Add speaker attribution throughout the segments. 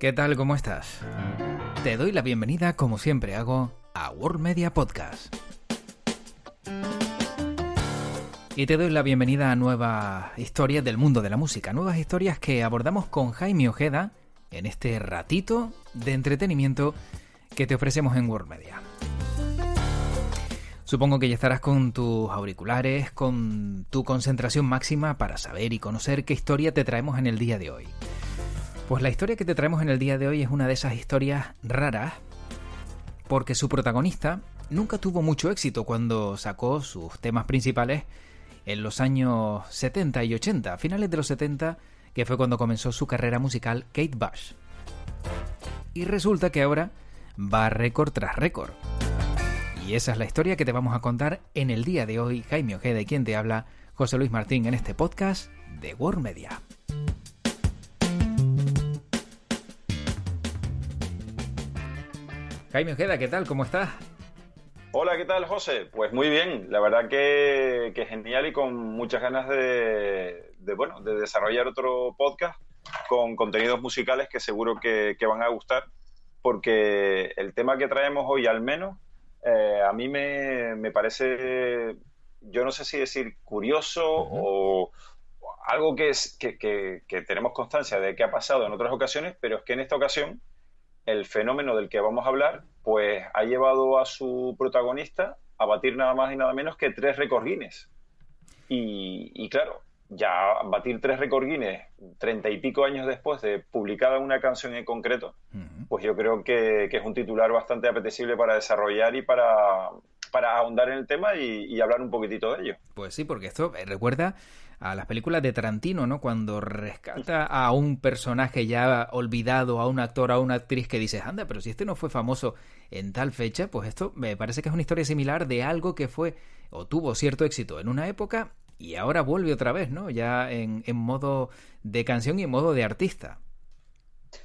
Speaker 1: ¿Qué tal? ¿Cómo estás? Te doy la bienvenida, como siempre hago, a World Media Podcast. Y te doy la bienvenida a nuevas historias del mundo de la música, nuevas historias que abordamos con Jaime Ojeda en este ratito de entretenimiento que te ofrecemos en World Media. Supongo que ya estarás con tus auriculares, con tu concentración máxima para saber y conocer qué historia te traemos en el día de hoy. Pues la historia que te traemos en el día de hoy es una de esas historias raras, porque su protagonista nunca tuvo mucho éxito cuando sacó sus temas principales en los años 70 y 80, finales de los 70, que fue cuando comenzó su carrera musical Kate Bush. Y resulta que ahora va récord tras récord. Y esa es la historia que te vamos a contar en el día de hoy. Jaime Ojeda y quien te habla, José Luis Martín, en este podcast de World Media. Jaime Ojeda, ¿qué tal? ¿Cómo estás?
Speaker 2: Hola, ¿qué tal, José? Pues muy bien, la verdad que, genial y con muchas ganas de, bueno, de desarrollar otro podcast con contenidos musicales que seguro que, van a gustar, porque el tema que traemos hoy al menos eh, a mí me, parece, yo no sé si decir curioso o algo que, es, que, que tenemos constancia de que ha pasado en otras ocasiones, pero es que en esta ocasión el fenómeno del que vamos a hablar, pues ha llevado a su protagonista a batir nada más y nada menos que tres récords Guinness. Y, claro, ya batir tres Guinness treinta y pico años después de publicada una canción en concreto, pues yo creo que, es un titular bastante apetecible para desarrollar y para, para ahondar en el tema y, hablar un poquitito de ello.
Speaker 1: Pues sí, porque esto eh, recuerda a las películas de Tarantino, ¿no? Cuando rescata a un personaje ya olvidado, a un actor, a una actriz que dices, anda, pero si este no fue famoso en tal fecha, pues esto me parece que es una historia similar de algo que fue o tuvo cierto éxito en una época y ahora vuelve otra vez, ¿no? Ya en, modo de canción y en modo de artista.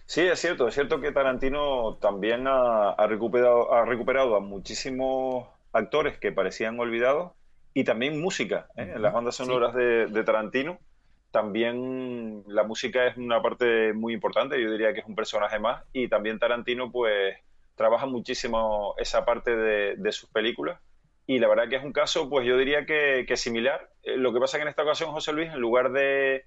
Speaker 2: Sí, es cierto, es cierto que Tarantino también ha, recuperado, ha recuperado a muchísimos actores que parecían olvidados y también música. ¿eh? En las bandas sonoras de, Tarantino también la música es una parte muy importante, yo diría que es un personaje más y también Tarantino pues trabaja muchísimo esa parte de, sus películas y la verdad que es un caso pues yo diría que, que similar. Eh, lo que pasa que en esta ocasión José Luis en lugar de,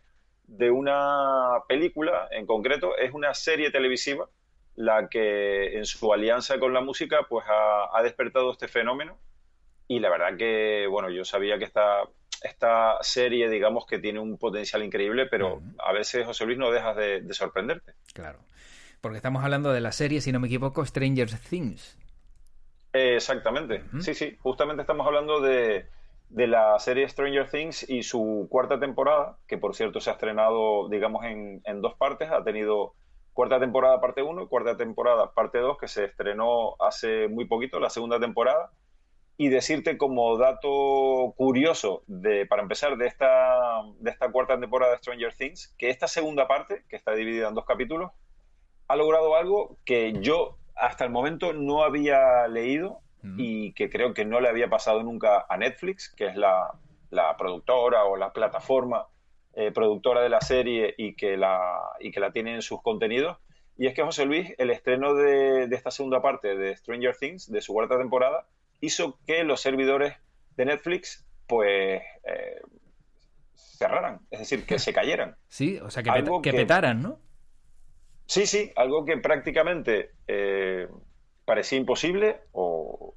Speaker 2: de una película en concreto es una serie televisiva la que en su alianza con la música pues ha despertado este fenómeno y la verdad que, bueno, yo sabía que esta, esta serie, digamos que tiene un potencial increíble, pero a veces, José Luis, no dejas de, sorprenderte.
Speaker 1: Claro. Porque estamos hablando de la serie, si no me equivoco, Stranger Things.
Speaker 2: exactamente. Sí, sí. Justamente estamos hablando de, de la serie Stranger Things y su cuarta temporada, que por cierto se ha estrenado, digamos, en, en dos partes. Ha tenido cuarta temporada parte 1 y cuarta temporada parte 2, que se estrenó hace muy poquito, la segunda temporada y decirte como dato curioso de, para empezar de esta, de esta cuarta temporada de Stranger Things, que esta segunda parte, que está dividida en dos capítulos, ha logrado algo que yo hasta el momento no había leído y que creo que no le había pasado nunca a Netflix, que es la, la productora o la plataforma eh, productora de la serie y que la, y que la tiene en sus contenidos. Y es que José Luis, el estreno de, de esta segunda parte de Stranger Things, de su cuarta temporada, hizo que los servidores de Netflix pues eh, cerraran, es decir, que se cayeran.
Speaker 1: Sí, o sea, que, que, petaran, ¿no?
Speaker 2: Sí, sí, algo que prácticamente eh, parecía imposible o,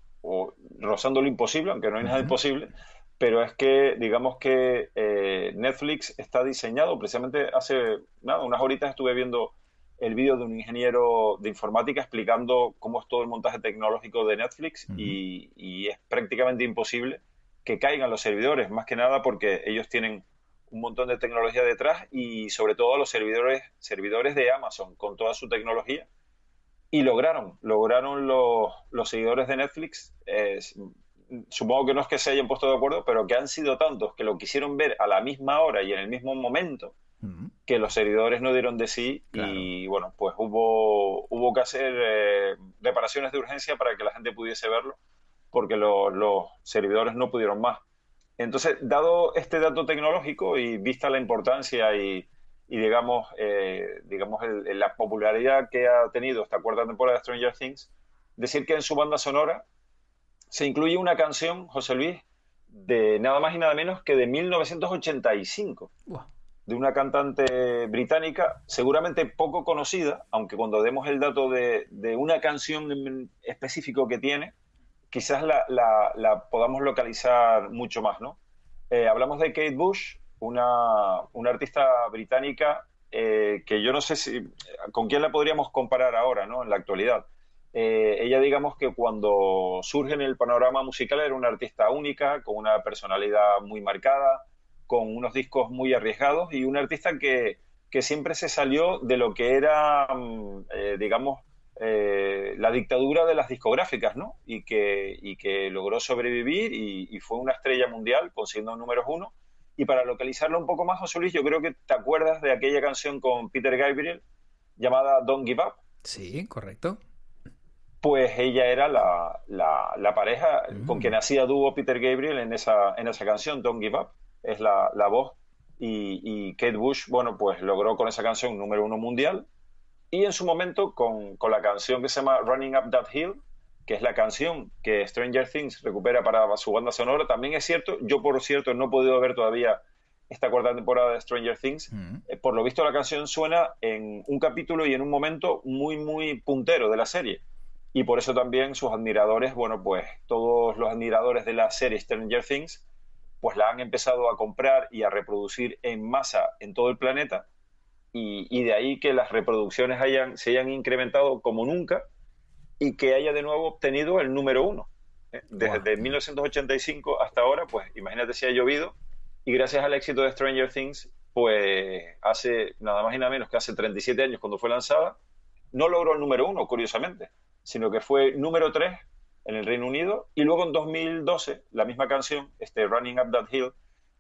Speaker 2: rozando lo imposible, aunque no hay nada imposible, pero es que digamos que eh, Netflix está diseñado, precisamente hace nada, unas horitas estuve viendo el vídeo de un ingeniero de informática explicando cómo es todo el montaje tecnológico de Netflix y, es prácticamente imposible que caigan los servidores, más que nada porque ellos tienen un montón de tecnología detrás y sobre todo los servidores, servidores de Amazon con toda su tecnología. Y lograron, lograron los, los seguidores de Netflix, supongo que no es que se hayan puesto de acuerdo, pero que han sido tantos que lo quisieron ver a la misma hora y en el mismo momento, que los servidores no dieron de sí y bueno, pues hubo, hubo que hacer eh, reparaciones de urgencia para que la gente pudiese verlo porque los servidores no pudieron más. Entonces, dado este dato tecnológico y vista la importancia y, y digamos, eh, digamos la popularidad que ha tenido esta cuarta temporada de Stranger Things, decir que en su banda sonora se incluye una canción, José Luis, de nada más y nada menos que de 1985. De una cantante británica, seguramente poco conocida, aunque cuando demos el dato de, una canción específico que tiene, quizás la, podamos localizar mucho más, ¿no? Eh, hablamos de Kate Bush, una, artista británica eh, que yo no sé si con quién la podríamos comparar ahora, ¿no? En la actualidad. Eh, ella, digamos que cuando surge en el panorama musical era una artista única, con una personalidad muy marcada, con unos discos muy arriesgados y una artista que, siempre se salió de lo que era, mm, eh, digamos, eh, la dictadura de las discográficas, ¿no? Y que, y que logró sobrevivir y, fue una estrella mundial, consiguiendo números uno. Y para localizarlo un poco más, José Luis, yo creo que te acuerdas de aquella canción con Peter Gabriel llamada Don't Give Up.
Speaker 1: Sí, correcto
Speaker 2: pues ella era la, la, pareja con quien mm. hacía dúo Peter Gabriel en esa, en esa canción, Don't Give Up, es la, la voz. Y, y, Kate Bush, bueno, pues logró con esa canción número uno mundial. Y en su momento con, con, la canción que se llama Running Up That Hill, que es la canción que Stranger Things recupera para su banda sonora, también es cierto, yo por cierto no he podido ver todavía esta cuarta temporada de Stranger Things. Mm. Eh, por lo visto la canción suena en un capítulo y en un momento muy, muy puntero de la serie y por eso también sus admiradores, bueno, pues todos los admiradores de la serie Stranger Things, pues la han empezado a comprar y a reproducir en masa en todo el planeta y, de ahí que las reproducciones hayan, se hayan incrementado como nunca y que haya de nuevo obtenido el número uno. ¿eh? Desde 1985 hasta ahora, pues imagínate si ha llovido y gracias al éxito de Stranger Things, pues hace nada más y nada menos que hace 37 años cuando fue lanzada, no logró el número uno, curiosamente sino que fue número 3 en el Reino Unido y luego en 2012 la misma canción, este Running Up That Hill,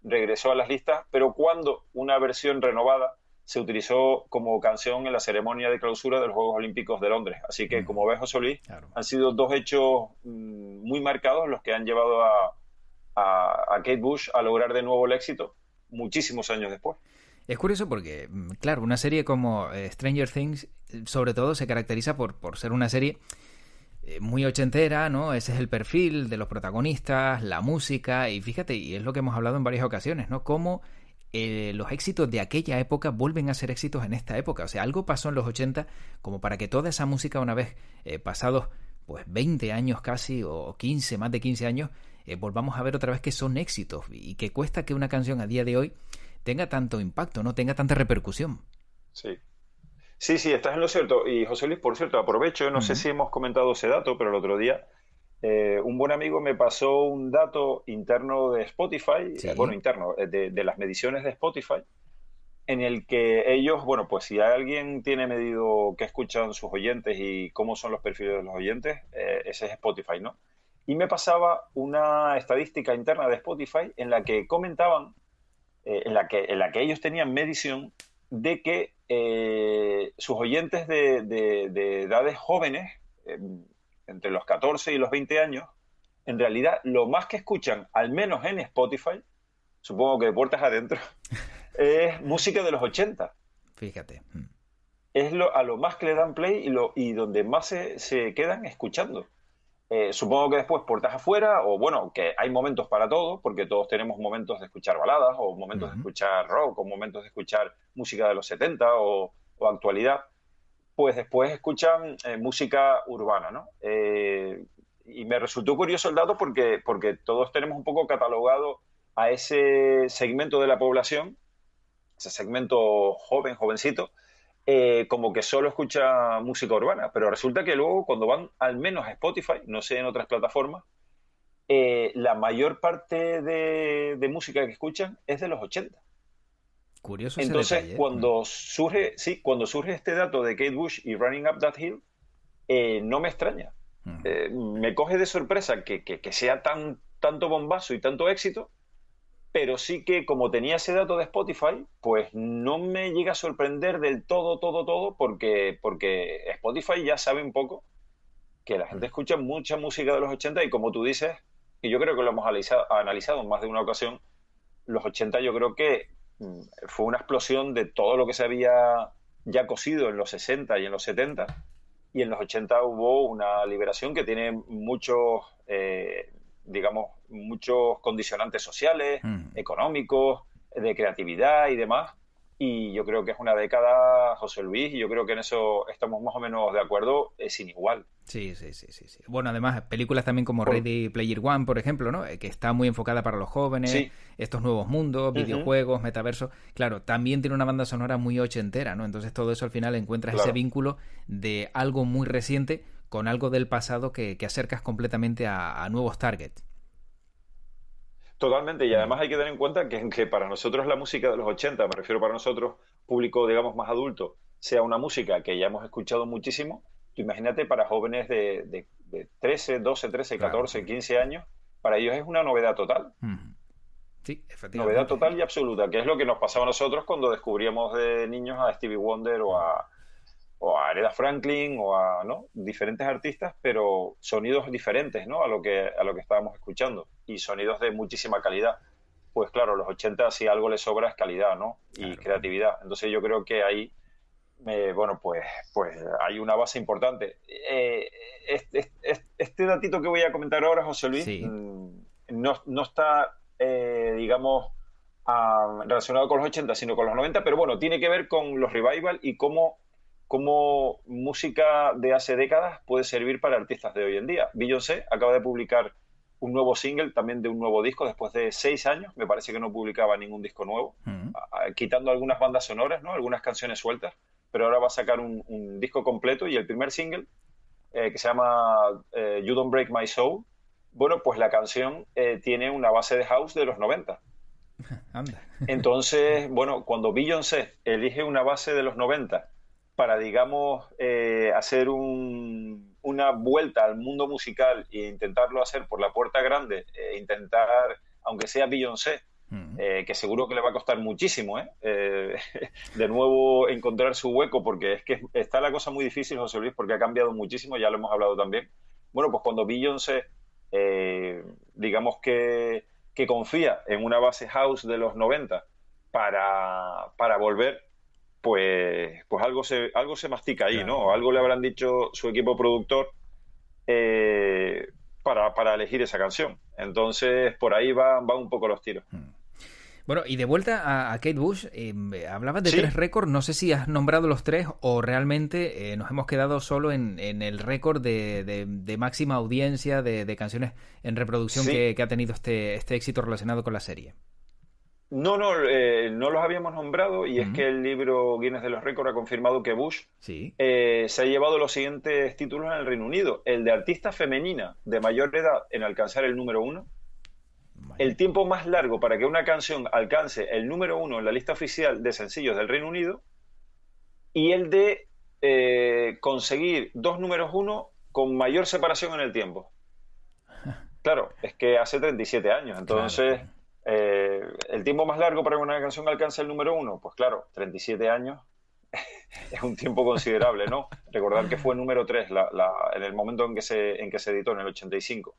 Speaker 2: regresó a las listas, pero cuando una versión renovada se utilizó como canción en la ceremonia de clausura de los Juegos Olímpicos de Londres. Así que, mm. como ves, José Luis, han sido dos hechos mm, muy marcados los que han llevado a, a, Kate Bush a lograr de nuevo el éxito muchísimos años después.
Speaker 1: Es curioso porque, mm, claro, una serie como eh, Stranger Things, sobre todo, se caracteriza por, por ser una serie muy ochentera, ¿no? Ese es el perfil de los protagonistas, la música, y fíjate, y es lo que hemos hablado en varias ocasiones, ¿no? Cómo eh, los éxitos de aquella época vuelven a ser éxitos en esta época. O sea, algo pasó en los 80 como para que toda esa música, una vez pasados pues 20 años casi, o 15, más de 15 años, volvamos a ver otra vez que son éxitos y que cuesta que una canción a día de hoy tenga tanto impacto, no tenga tanta repercusión.
Speaker 2: Sí. Sí, sí, estás en lo cierto. Y José Luis, por cierto, aprovecho, no sé si hemos comentado ese dato, pero el otro día eh, un buen amigo me pasó un dato interno de Spotify, eh, bueno, interno, eh, de, las mediciones de Spotify, en el que ellos, bueno, pues si alguien tiene medido qué escuchan sus oyentes y cómo son los perfiles de los oyentes, ese es Spotify, ¿no? Y me pasaba una estadística interna de Spotify en la que comentaban eh, en, la que, en la que ellos tenían medición de que eh, sus oyentes de, de, edades jóvenes, eh, entre los 14 y los 20 años, en realidad lo más que escuchan, al menos en Spotify, supongo que de puertas adentro, es música de los 80.
Speaker 1: Fíjate. Mm.
Speaker 2: Es lo, a lo más que le dan play y, lo, y donde más se, se quedan escuchando. Eh, supongo que después puertas afuera, o bueno, que hay momentos para todo, porque todos tenemos momentos de escuchar baladas, o momentos de escuchar rock, o momentos de escuchar música de los 70 o, actualidad, pues después escuchan eh, música urbana, ¿no? Eh, y me resultó curioso el dato porque, porque todos tenemos un poco catalogado a ese segmento de la población, ese segmento joven, jovencito, eh, como que solo escucha música urbana, pero resulta que luego cuando van al menos a Spotify, no sé en otras plataformas, eh, la mayor parte de, música que escuchan es de los 80.
Speaker 1: Curioso.
Speaker 2: Entonces, ¿eh? cuando mm. surge, sí, cuando surge este dato de Kate Bush y Running Up That Hill, no me extraña. Mm. me coge de sorpresa que, que, sea tan, tanto bombazo y tanto éxito, pero sí que como tenía ese dato de Spotify, pues no me llega a sorprender del todo, todo, todo, porque, porque Spotify ya sabe un poco que la gente mm. escucha mucha música de los 80 y como tú dices, y yo creo que lo hemos analizado, analizado en más de una ocasión, los 80 yo creo que mm, fue una explosión de todo lo que se había ya cosido en los 60 y en los 70 y en los 80 hubo una liberación que tiene muchos, eh, digamos, muchos condicionantes sociales, mm. económicos, de creatividad y demás. Y yo creo que es una década, José Luis, y yo creo que en eso estamos más o menos de acuerdo, es sin igual.
Speaker 1: Sí, sí, sí, sí, Bueno, además, películas también como Ready Player One, por ejemplo, ¿no? Eh, que está muy enfocada para los jóvenes, estos nuevos mundos, videojuegos, metaverso. Claro, también tiene una banda sonora muy ochentera, ¿no? Entonces todo eso al final encuentras ese vínculo de algo muy reciente con algo del pasado que, acercas completamente a, a nuevos targets.
Speaker 2: Totalmente, y además hay que tener en cuenta que, que para nosotros la música de los 80, me refiero para nosotros, público, digamos, más adulto, sea una música que ya hemos escuchado muchísimo, tú imagínate para jóvenes de, de, 13, 12, 13, 14, 15 años, para ellos es una novedad total.
Speaker 1: Sí, efectivamente.
Speaker 2: Novedad total y absoluta, que es lo que nos pasaba a nosotros cuando descubríamos de niños a Stevie Wonder o a, o a Aretha Franklin o a ¿no? diferentes artistas, pero sonidos diferentes ¿no? a, lo que, a lo que estábamos escuchando y sonidos de muchísima calidad. Pues claro, los 80 si algo le sobra es calidad ¿no? y creatividad. Entonces yo creo que ahí, eh, bueno, pues, pues hay una base importante. Eh, este, este, datito que voy a comentar ahora, José Luis, mm, no, no, está, eh, digamos, ah, relacionado con los 80, sino con los 90, pero bueno, tiene que ver con los revival y cómo cómo música de hace décadas puede servir para artistas de hoy en día. Beyoncé acaba de publicar un nuevo single también de un nuevo disco después de seis años. Me parece que no publicaba ningún disco nuevo, quitando algunas bandas sonoras, ¿no? algunas canciones sueltas. Pero ahora va a sacar un, disco completo y el primer single, eh, que se llama eh, You Don't Break My Soul, bueno, pues la canción eh, tiene una base de house de los 90. Entonces, bueno, cuando Beyoncé elige una base de los 90 para, digamos, eh, hacer una vuelta al mundo musical e intentarlo hacer por la puerta grande, e intentar, aunque sea Beyoncé, eh, que seguro que le va a costar muchísimo, ¿eh? de nuevo encontrar su hueco, porque es que está la cosa muy difícil, José Luis, porque ha cambiado muchísimo, ya lo hemos hablado también. Bueno, pues cuando Beyoncé, digamos que, que confía en una base house de los 90 para, para volver pues, pues algo, se, algo se mastica ahí, ¿no? Algo le habrán dicho su equipo productor eh, para, elegir esa canción. Entonces, por ahí van va un poco los tiros. Hmm.
Speaker 1: Bueno, y de vuelta a, Kate Bush, eh, hablabas de tres récords, no sé si has nombrado los tres o realmente eh, nos hemos quedado solo en, el récord de, máxima audiencia de, canciones en reproducción que, que, ha tenido este, este éxito relacionado con la serie.
Speaker 2: No, no, eh, no los habíamos nombrado y es que el libro Guinness de los Récords ha confirmado que Bush eh, se ha llevado los siguientes títulos en el Reino Unido. El de artista femenina de mayor edad en alcanzar el número uno. El tiempo más largo para que una canción alcance el número uno en la lista oficial de sencillos del Reino Unido. Y el de eh, conseguir dos números uno con mayor separación en el tiempo. Claro, es que hace 37 años, entonces... Eh, ¿El tiempo más largo para que una canción alcance el número uno? Pues claro, 37 años es un tiempo considerable, ¿no? Recordar que fue número 3 en el momento en que se, en que se editó, en el 85.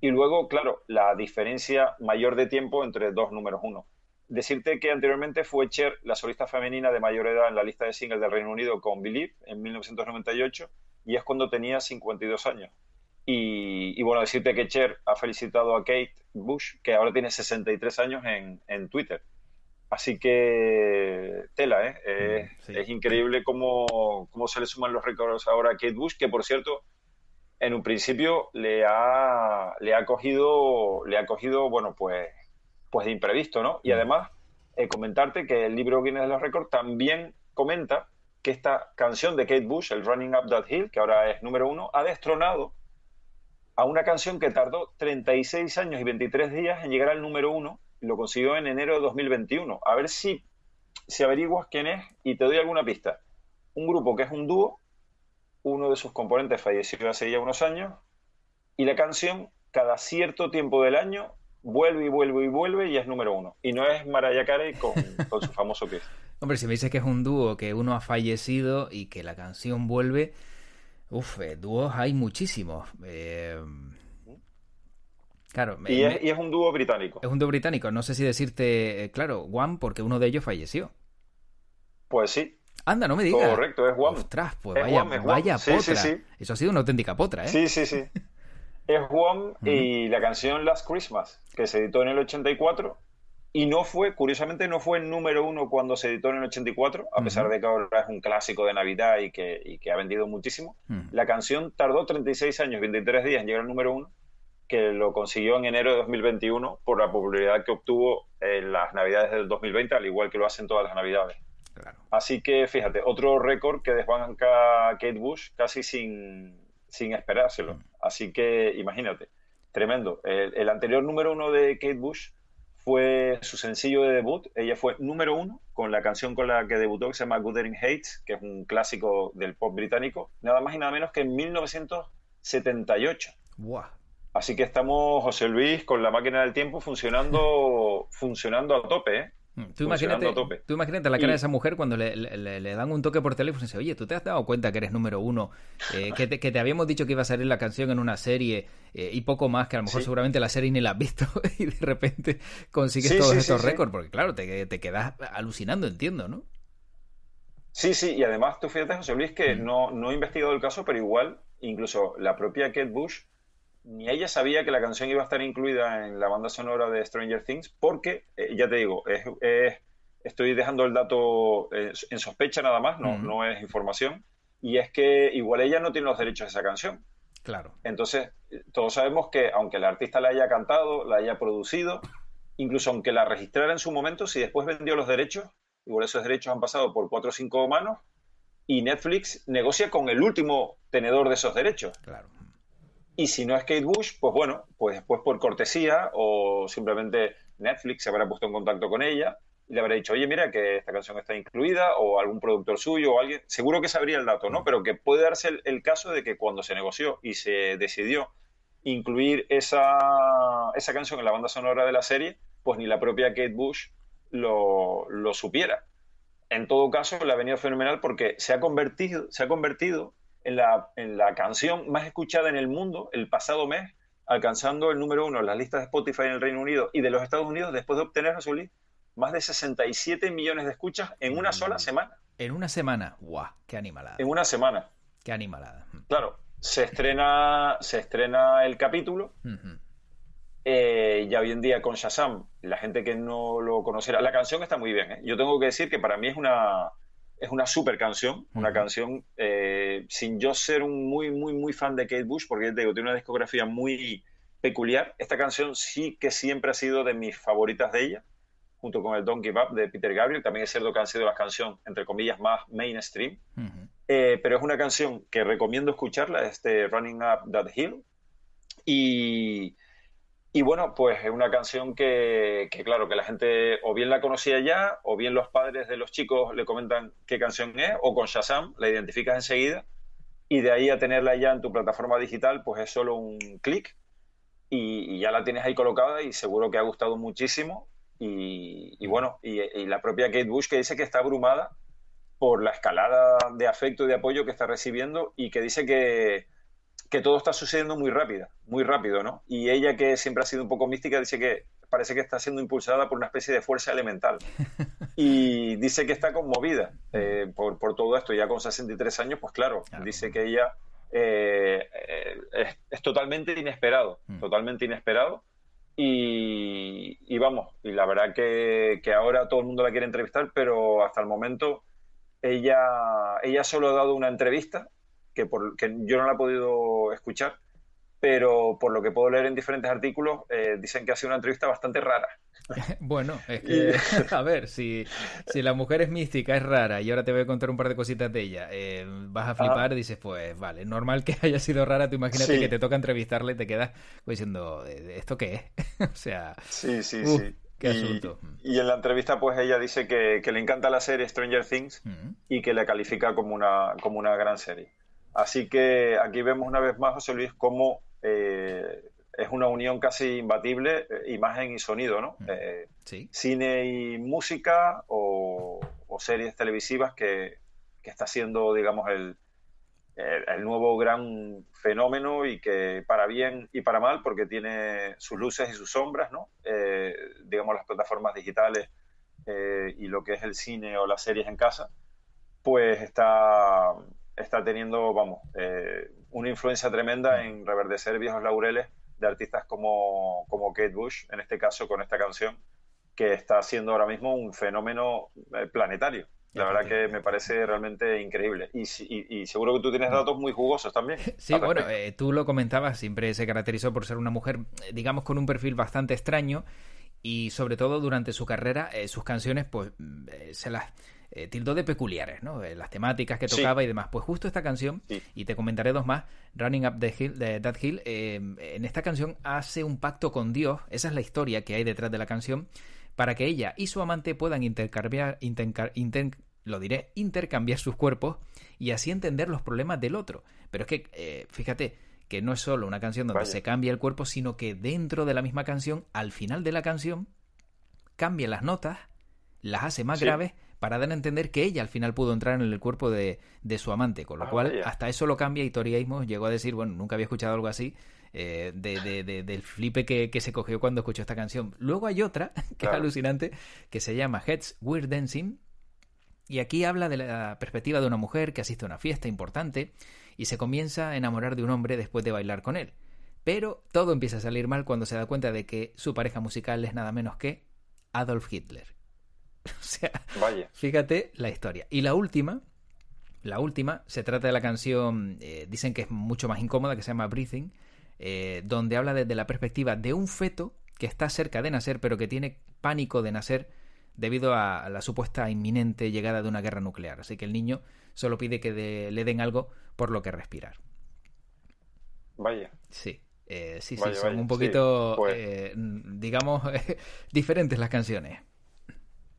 Speaker 2: Y luego, claro, la diferencia mayor de tiempo entre dos números uno. Decirte que anteriormente fue Cher la solista femenina de mayor edad en la lista de singles del Reino Unido con Believe en 1998 y es cuando tenía 52 años. Y, bueno, decirte que Cher ha felicitado a Kate Bush, que ahora tiene 63 años en, en Twitter. Así que tela, ¿eh? Mm, es increíble cómo, cómo, se le suman los récords ahora a Kate Bush, que por cierto, en un principio le ha, le ha cogido, le ha cogido, bueno, pues, pues de imprevisto, ¿no? Y mm. además, eh, comentarte que el libro Guinness de los Récords también comenta que esta canción de Kate Bush, el Running Up That Hill, que ahora es número uno, ha destronado a una canción que tardó 36 años y 23 días en llegar al número uno y lo consiguió en enero de 2021. A ver si, si averiguas quién es y te doy alguna pista. Un grupo que es un dúo, uno de sus componentes falleció hace ya unos años y la canción cada cierto tiempo del año vuelve y vuelve y vuelve y es número uno. Y no es Mariah Carey con, con su famoso pie.
Speaker 1: Hombre, si me dices que es un dúo, que uno ha fallecido y que la canción vuelve, Uf, eh, dúos hay muchísimos. Eh, Claro,
Speaker 2: y, es, un dúo británico.
Speaker 1: Es un dúo británico. No sé si decirte, eh, claro, One, porque uno de ellos falleció.
Speaker 2: Pues sí.
Speaker 1: Anda, no me digas.
Speaker 2: Correcto, es One.
Speaker 1: Ostras, pues vaya, vaya potra. Eso ha sido una auténtica potra, ¿eh?
Speaker 2: Sí, sí, sí. es One y la canción Last Christmas, que se editó en el 84 y no fue, curiosamente, no fue el número uno cuando se editó en el 84, a pesar de que ahora es un clásico de Navidad y que, ha vendido muchísimo. La canción tardó 36 años, 23 días en llegar al número uno, que lo consiguió en enero de 2021 por la popularidad que obtuvo en las Navidades del 2020, al igual que lo hacen todas las Navidades. Así que fíjate, otro récord que desbanca Kate Bush casi sin, sin esperárselo. Así que imagínate, tremendo. el anterior número uno de Kate Bush fue su sencillo de debut. Ella fue número uno con la canción con la que debutó, que se llama Guthering Hates, que es un clásico del pop británico, nada más y nada menos que en 1978. Así que estamos, José Luis, con la máquina del tiempo funcionando, funcionando a tope, ¿eh?
Speaker 1: Mm, tú imagínate, tú imagínate la cara de esa mujer cuando le, dan un toque por teléfono y dice, oye, ¿tú te has dado cuenta que eres número uno? Eh, que, te, habíamos dicho que iba a salir la canción en una serie eh, y poco más, que a lo mejor seguramente la serie ni la has visto y de repente consigues todos estos récords, porque claro, te, te, quedas alucinando, entiendo, ¿no?
Speaker 2: Sí, sí, y además tú fíjate, José Luis, que mm. no, no he investigado el caso, pero igual, incluso la propia Kate Bush ni ella sabía que la canción iba a estar incluida en la banda sonora de Stranger Things, porque, eh, ya te digo, estoy dejando el dato eh, en sospecha nada más, no, no es información, y es que igual ella no tiene los derechos de esa canción.
Speaker 1: Claro.
Speaker 2: Entonces, todos sabemos que aunque el artista la haya cantado, la haya producido, incluso aunque la registrara en su momento, si después vendió los derechos, igual esos derechos han pasado por cuatro o cinco manos, y Netflix negocia con el último tenedor de esos derechos.
Speaker 1: Claro.
Speaker 2: Y si no es Kate Bush, pues bueno, pues después por cortesía o simplemente Netflix se habrá puesto en contacto con ella y le habrá dicho, oye, mira que esta canción está incluida o algún productor suyo o alguien, seguro que sabría el dato, ¿no? Pero que puede darse el, caso de que cuando se negoció y se decidió incluir esa, esa canción en la banda sonora de la serie, pues ni la propia Kate Bush lo, lo supiera. En todo caso, le ha venido fenomenal porque se ha convertido, se ha convertido en la, en la canción más escuchada en el mundo el pasado mes, alcanzando el número uno en las listas de Spotify en el Reino Unido y de los Estados Unidos después de obtener, Luis, más de 67 millones de escuchas en una sola mm. semana.
Speaker 1: En una semana, guau, qué animalada.
Speaker 2: En una semana.
Speaker 1: Qué animalada. Mm.
Speaker 2: Claro, se estrena, se estrena el capítulo. Eh, ya hoy en día con Shazam, la gente que no lo conociera, la canción está muy bien. ¿eh? Yo tengo que decir que para mí es una, es una super canción, una canción eh, sin yo ser un muy, muy, muy fan de Kate Bush, porque te digo, tiene una discografía muy peculiar. Esta canción sí que siempre ha sido de mis favoritas de ella, junto con el Donkey Bop de Peter Gabriel. También es cierto que han sido las canciones, entre comillas, más mainstream. Eh, pero es una canción que recomiendo escucharla, este Running Up That Hill. Y, y bueno, pues es una canción que, claro, que la gente o bien la conocía ya, o bien los padres de los chicos le comentan qué canción es, o con Shazam la identificas enseguida, y de ahí a tenerla ya en tu plataforma digital, pues es solo un clic, y, ya la tienes ahí colocada y seguro que ha gustado muchísimo. Y, bueno, y, y, la propia Kate Bush que dice que está abrumada por la escalada de afecto y de apoyo que está recibiendo y que dice que que todo está sucediendo muy rápido, muy rápido, ¿no? Y ella, que siempre ha sido un poco mística, dice que parece que está siendo impulsada por una especie de fuerza elemental. Y dice que está conmovida eh, por, todo esto. Ya con 63 años, pues claro, dice que ella eh, es, totalmente inesperado, mm. totalmente inesperado. Y, vamos, y la verdad que, que, ahora todo el mundo la quiere entrevistar, pero hasta el momento ella, ella solo ha dado una entrevista que, por, que yo no la he podido escuchar, pero por lo que puedo leer en diferentes artículos, eh, dicen que ha sido una entrevista bastante rara.
Speaker 1: Bueno, es que, a ver, si, si, la mujer es mística, es rara, y ahora te voy a contar un par de cositas de ella, eh, vas a flipar, y dices, pues vale, normal que haya sido rara, tú imagínate que te toca entrevistarle y te quedas pues, diciendo, eh, ¿esto qué es? o sea,
Speaker 2: sí, sí, sí.
Speaker 1: Qué asunto.
Speaker 2: Y, en la entrevista, pues ella dice que, que le encanta la serie Stranger Things y que la califica como una, como una gran serie. Así que aquí vemos una vez más, José Luis, cómo eh, es una unión casi imbatible, eh, imagen y sonido, ¿no? Mm. Eh, cine y música o, series televisivas que, está siendo, digamos, el, el, nuevo gran fenómeno y que para bien y para mal, porque tiene sus luces y sus sombras, ¿no? Eh, digamos, las plataformas digitales y lo que es el cine o las series en casa, pues está, está teniendo, vamos, eh, una influencia tremenda en reverdecer viejos laureles de artistas como, como Kate Bush, en este caso con esta canción, que está siendo ahora mismo un fenómeno planetario. La verdad que me parece realmente increíble. Y, seguro que tú tienes datos muy jugosos también.
Speaker 1: Sí, bueno, eh, tú lo comentabas, siempre se caracterizó por ser una mujer, eh, digamos, con un perfil bastante extraño y sobre todo durante su carrera, eh, sus canciones, pues, se las tildó de peculiares, ¿no? las temáticas que tocaba y demás. Pues justo esta canción, y te comentaré dos más, Running Up the Hill, de That Hill, en esta canción hace un pacto con Dios, esa es la historia que hay detrás de la canción, para que ella y su amante puedan intercambiar, lo diré, intercambiar sus cuerpos y así entender los problemas del otro. Pero es que, eh, fíjate, que no es solo una canción donde se cambia el cuerpo, sino que dentro de la misma canción, al final de la canción, cambia las notas, las hace más graves para dar a entender que ella al final pudo entrar en el cuerpo de, su amante, con lo ah, cual hasta eso lo cambia y llegó a decir, bueno, nunca había escuchado algo así, eh, de, del flipe que, se cogió cuando escuchó esta canción. Luego hay otra, que es alucinante, que se llama Heads We're Dancing, y aquí habla de la perspectiva de una mujer que asiste a una fiesta importante y se comienza a enamorar de un hombre después de bailar con él. Pero todo empieza a salir mal cuando se da cuenta de que su pareja musical es nada menos que Adolf Hitler. o sea, fíjate la historia. Y la última, la última, se trata de la canción, eh, dicen que es mucho más incómoda, que se llama Breathing, eh, donde habla desde la perspectiva de un feto que está cerca de nacer, pero que tiene pánico de nacer debido a la supuesta inminente llegada de una guerra nuclear. Así que el niño solo pide que le den algo por lo que respirar.
Speaker 2: Vaya.
Speaker 1: Sí. Eh, sí, sí, son un poquito, pues digamos, diferentes las canciones.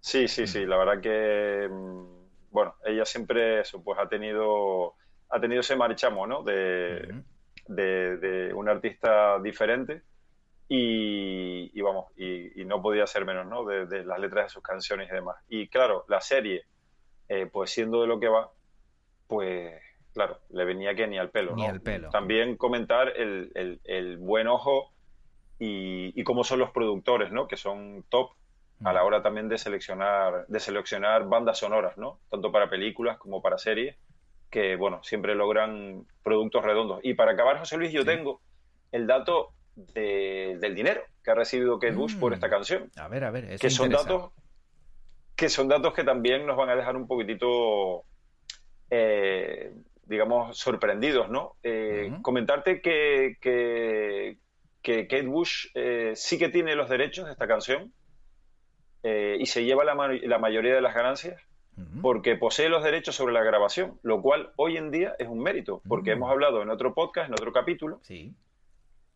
Speaker 2: Sí, sí, sí, la verdad que, mm, bueno, ella siempre pues ha tenido, ha tenido ese marchamo, ¿no? de, de, un artista diferente y, vamos, y, no podía ser menos, ¿no? De, las letras de sus canciones y demás. Y claro, la serie, eh, pues siendo de lo que va, pues claro, le venía que ni al pelo,
Speaker 1: ni al pelo.
Speaker 2: También comentar el, el, buen ojo y, y, cómo son los productores, ¿no? Que son top a la mm. hora también de seleccionar, de seleccionar bandas sonoras, ¿no? Tanto para películas como para series que, bueno, siempre logran productos redondos. Y para acabar, José Luis, yo tengo el dato del dinero que ha recibido Kate Bush por mm. esta canción.
Speaker 1: A ver, a ver,
Speaker 2: que son datos que son datos que también nos van a dejar un poquitito, eh, digamos, sorprendidos, ¿no? Eh, comentarte que, que, Kate Bush eh, sí que tiene los derechos de esta canción y se lleva la, la mayoría de las ganancias porque posee los derechos sobre la grabación, lo cual hoy en día es un mérito, porque mm. hemos hablado en otro podcast, en otro capítulo,
Speaker 1: sí.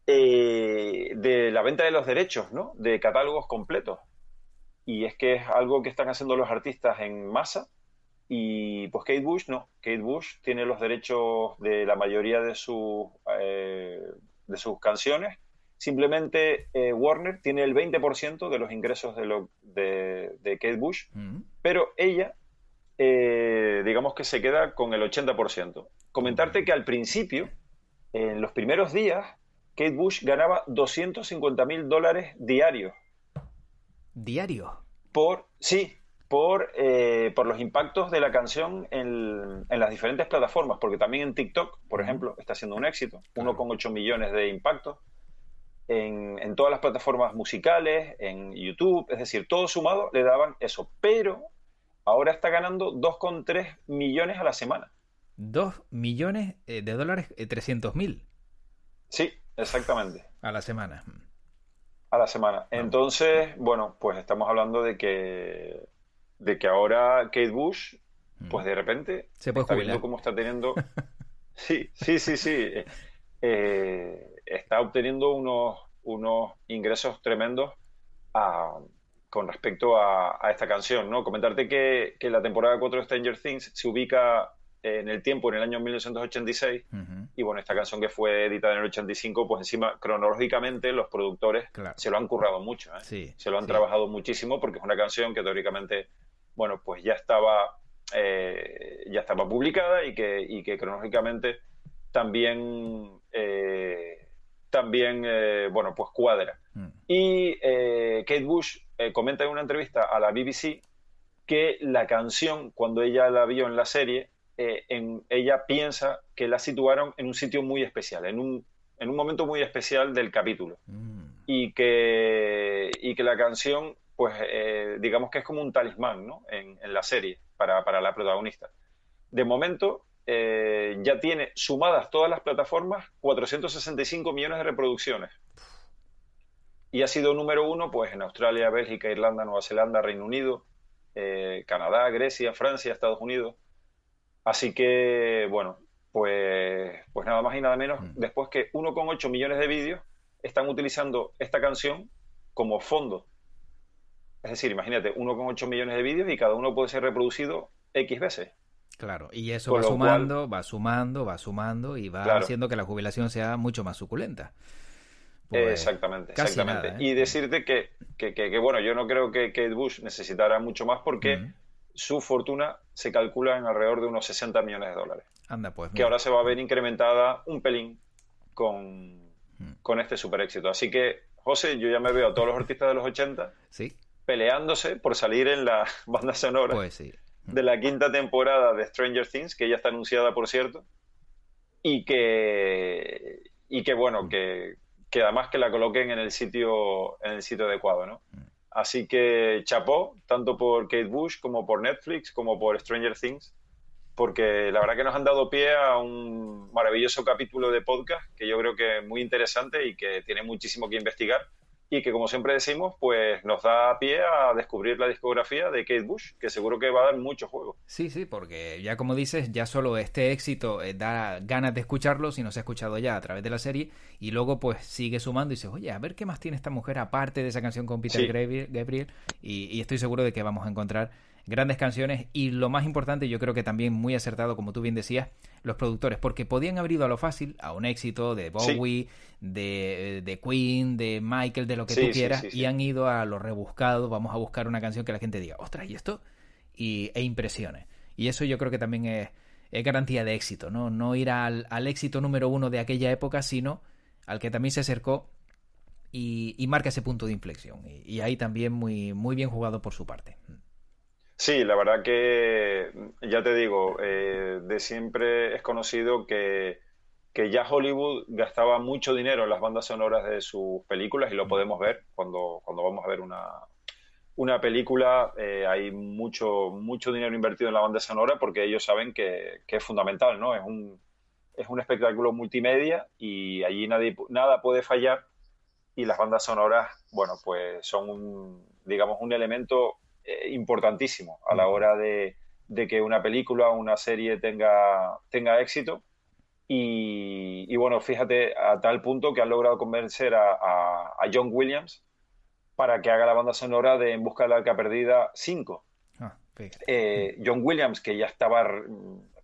Speaker 2: Eh, de la venta de los derechos, ¿no? De catálogos completos. Y es que es algo que están haciendo los artistas en masa. Y pues Kate Bush no. Kate Bush tiene los derechos de la mayoría de, sus eh, de sus canciones. Simplemente eh, Warner tiene el 20% de los ingresos de, lo, de, Kate Bush, mm. pero ella, digamos que se queda con el 80%. Comentarte que al principio, en los primeros días, Kate Bush ganaba 250 mil dólares diarios.
Speaker 1: ¿Diario?
Speaker 2: Por, sí, por, eh, por los impactos de la canción en, las diferentes plataformas, porque también en TikTok, por ejemplo, está siendo un éxito, 1,8 millones de impactos. En, en, todas las plataformas musicales, en YouTube, es decir, todo sumado le daban eso, pero ahora está ganando 2,3 millones a la semana.
Speaker 1: 2 millones eh, de dólares, 300 eh, mil.
Speaker 2: Sí, Exactamente.
Speaker 1: A la semana.
Speaker 2: A la semana. Entonces, bueno, pues estamos hablando de que de que ahora Kate Bush, pues de repente
Speaker 1: Se puede está
Speaker 2: viendo cómo está teniendo. sí, sí, sí, sí. Eh, está obteniendo unos, unos ingresos tremendos con respecto a, esta canción, ¿no? Comentarte que, que la temporada 4 de Stranger Things se ubica en el tiempo, en el año 1986. Y bueno, esta canción que fue editada en el 85, pues encima, cronológicamente, los productores se lo han currado mucho. ¿eh? se lo han trabajado muchísimo porque es una canción que teóricamente, bueno, pues ya estaba eh, ya estaba publicada y que, y que cronológicamente también, eh, también eh, bueno, pues cuadra. Mm. Y Kate Bush comenta en una entrevista a la BBC que la canción, cuando ella la vio en la serie, en, ella piensa que la situaron en un sitio muy especial, en un, en un momento muy especial del capítulo. Mm. Y, que, y que la canción pues eh, digamos que es como un talismán ¿no? en, la serie para, la protagonista. De momento eh, ya tiene sumadas todas las plataformas 465 millones de reproducciones. Y ha sido número uno pues en Australia, Bélgica, Irlanda, Nueva Zelanda, Reino Unido, eh, Canadá, Grecia, Francia, Estados Unidos. Así que, bueno, pues, pues nada más y nada menos, mm. después que 1,8 millones de vídeos están utilizando esta canción como fondo es decir, imagínate, 1,8 millones de vídeos y cada uno puede ser reproducido X veces.
Speaker 1: Claro, y eso va sumando, va sumando, va sumando y va haciendo que la jubilación sea mucho más suculenta.
Speaker 2: Pues, exactamente, exactamente. ¿eh? Y decirte que, que, bueno, yo no creo que Kate Bush necesitara mucho más porque su fortuna se calcula en alrededor de unos 60 millones de dólares.
Speaker 1: Anda, pues.
Speaker 2: Que ahora se va a ver incrementada un pelín con, con este super éxito. Así que, José, yo ya me veo a todos los artistas de los 80.
Speaker 1: Sí
Speaker 2: peleándose por salir en la banda sonora
Speaker 1: pues
Speaker 2: de la quinta temporada de Stranger Things, que ya está anunciada, por cierto, y que, y que bueno, que, que además que la coloquen en el sitio, en el sitio adecuado, ¿no? Mm. Así que chapó, tanto por Kate Bush como por Netflix, como por Stranger Things, porque la verdad que nos han dado pie a un maravilloso capítulo de podcast que yo creo que es muy interesante y que tiene muchísimo que investigar y que como siempre decimos, pues nos da pie a descubrir la discografía de Kate Bush, que seguro que va a dar mucho juego.
Speaker 1: Sí, sí, porque ya como dices, ya solo este éxito eh, da ganas de escucharlo si no se ha escuchado ya a través de la serie y luego pues sigue sumando y dices, oye, a ver qué más tiene esta mujer aparte de esa canción con Peter Gabriel y, y estoy seguro de que vamos a encontrar grandes canciones y lo más importante, yo creo que también muy acertado, como tú bien decías, los productores, porque podían haber ido a lo fácil, a un éxito de Bowie, de, de, Queen, de Michael, de lo que tú quieras, y han ido a lo rebuscado, vamos a buscar una canción que la gente diga, ostras, ¿y esto? Y, e impresione. Y eso yo creo que también es, garantía de éxito, ¿no? No ir al, al, éxito número uno de aquella época, sino al que también se acercó y, y marca ese punto de inflexión. Y, y ahí también muy, muy bien jugado por su parte.
Speaker 2: Sí, la verdad que, ya te digo, eh, de siempre es conocido que, que, ya Hollywood gastaba mucho dinero en las bandas sonoras de sus películas y lo podemos ver cuando, cuando vamos a ver una, una película. Eh, hay mucho, mucho dinero invertido en la banda sonora porque ellos saben que, que, es fundamental, ¿no? Es un, es un espectáculo multimedia y allí nadie, nada puede fallar y las bandas sonoras, bueno, pues son un, digamos, un elemento eh, importantísimo a la hora de, que una película o una serie tenga, tenga éxito. Y, bueno, fíjate a tal punto que han logrado convencer a, John Williams para que haga la banda sonora de En Busca de la Arca Perdida 5. Ah, eh, John Williams, que ya estaba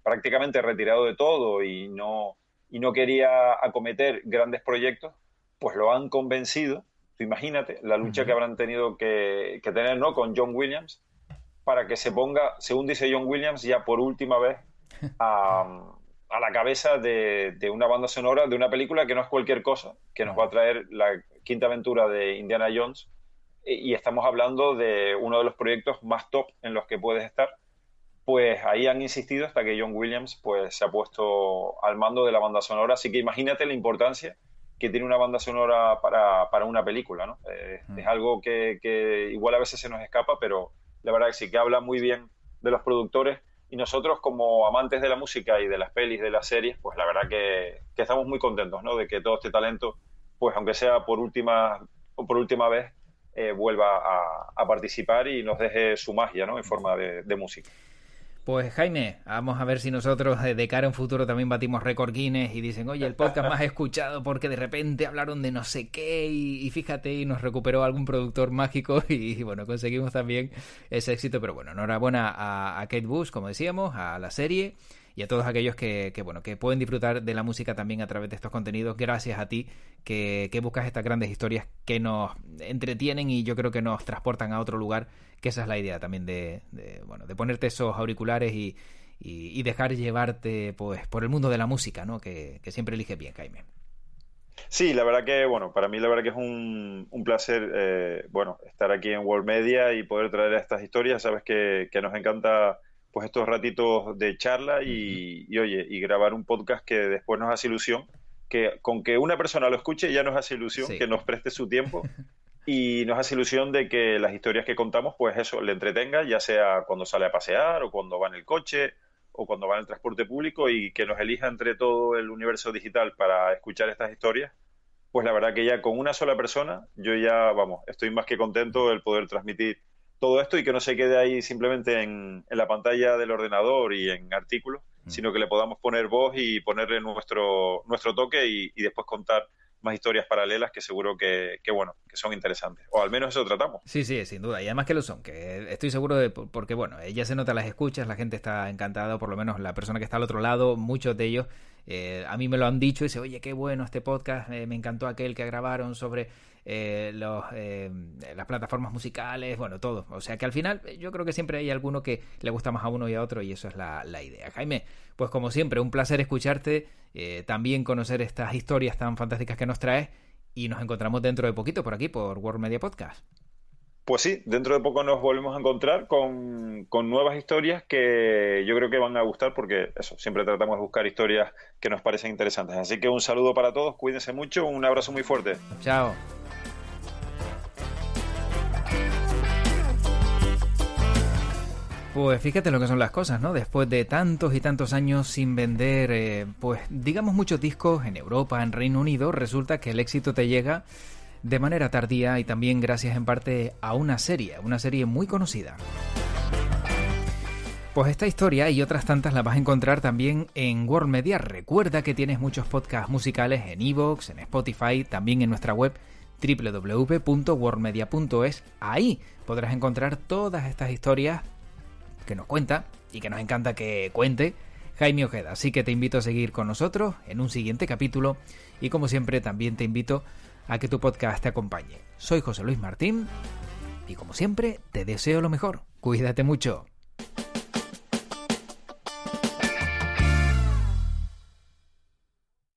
Speaker 2: prácticamente retirado de todo y no, y no quería acometer grandes proyectos, pues lo han convencido imagínate la lucha que habrán tenido que, tener ¿no? con John Williams para que se ponga, según dice John Williams, ya por última vez a, la cabeza de, una banda sonora de una película que no es cualquier cosa, que nos va a traer la quinta aventura de Indiana Jones. Y estamos hablando de uno de los proyectos más top en los que puedes estar. Pues ahí han insistido hasta que John Williams pues se ha puesto al mando de la banda sonora. Así que imagínate la importancia que tiene una banda sonora para, para una película, ¿no? Eh, mm. Es algo que, que, igual a veces se nos escapa, pero la verdad que sí, que habla muy bien de los productores y nosotros como amantes de la música y de las pelis, de las series, pues la verdad que, que estamos muy contentos, ¿no? De que todo este talento, pues aunque sea por última, por última vez, eh, vuelva a, a, participar y nos deje su magia, ¿no? En forma de, de música.
Speaker 1: Pues Jaime, vamos a ver si nosotros de cara a un futuro también batimos récord Guinness y dicen, oye, el podcast más escuchado porque de repente hablaron de no sé qué y, fíjate y nos recuperó algún productor mágico y, bueno, conseguimos también ese éxito. Pero bueno, enhorabuena a Kate Bush, como decíamos, a la serie y a todos aquellos que, bueno, que pueden disfrutar de la música también a través de estos contenidos, gracias a ti que, buscas estas grandes historias que nos entretienen y yo creo que nos transportan a otro lugar, que esa es la idea también de, bueno, de ponerte esos auriculares y, y, dejar llevarte pues por el mundo de la música, ¿no? Que, siempre eliges bien, Jaime.
Speaker 2: Sí, la verdad que, bueno, para mí la verdad que es un, un placer, eh, bueno, estar aquí en World Media y poder traer estas historias. Sabes que, nos encanta, pues, estos ratitos de charla y, oye, y grabar un podcast que después nos hace ilusión, que con que una persona lo escuche ya nos hace ilusión, que nos preste su tiempo y nos hace ilusión de que las historias que contamos, pues eso, le entretenga, ya sea cuando sale a pasear o cuando va en el coche o cuando va en el transporte público y que nos elija entre todo el universo digital para escuchar estas historias, pues la verdad que ya con una sola persona, yo ya, vamos, estoy más que contento el poder transmitir todo esto y que no se quede ahí simplemente en, la pantalla del ordenador y en artículos, mm. sino que le podamos poner voz y ponerle nuestro, nuestro toque y después contar más historias paralelas que seguro que, bueno, que son interesantes. O al menos eso tratamos.
Speaker 1: Sí, sí, sin duda. Y además que lo son, que estoy seguro de, porque bueno, ya se nota las escuchas, la gente está encantada, por lo menos la persona que está al otro lado, muchos de ellos, eh, a mí me lo han dicho y dice, oye, qué bueno este podcast, me encantó aquel que grabaron sobre eh, eh, las plataformas musicales, bueno, todo. O sea que al final yo creo que siempre hay alguno que le gusta más a uno y a otro y eso es la, la idea. Jaime, pues como siempre, un placer escucharte, eh, también conocer estas historias tan fantásticas que nos traes y nos encontramos dentro de poquito por aquí, por World Media Podcast.
Speaker 2: Pues sí, dentro de poco nos volvemos a encontrar con, con, nuevas historias que yo creo que van a gustar porque eso, siempre tratamos de buscar historias que nos parecen interesantes. Así que un saludo para todos, cuídense mucho, un abrazo muy fuerte.
Speaker 1: Chao. Pues fíjate lo que son las cosas, ¿no? Después de tantos y tantos años sin vender, eh, pues digamos muchos discos en Europa, en Reino Unido, resulta que el éxito te llega de manera tardía y también gracias en parte a una serie, una serie muy conocida. Pues esta historia y otras tantas las vas a encontrar también en World Media. Recuerda que tienes muchos podcasts musicales en Evox, en Spotify, también en nuestra web www.worldmedia.es. Ahí podrás encontrar todas estas historias que nos cuenta y que nos encanta que cuente Jaime Ojeda. Así que te invito a seguir con nosotros en un siguiente capítulo y como siempre también te invito a que tu podcast te acompañe. Soy José Luis Martín y como siempre te deseo lo mejor. Cuídate mucho.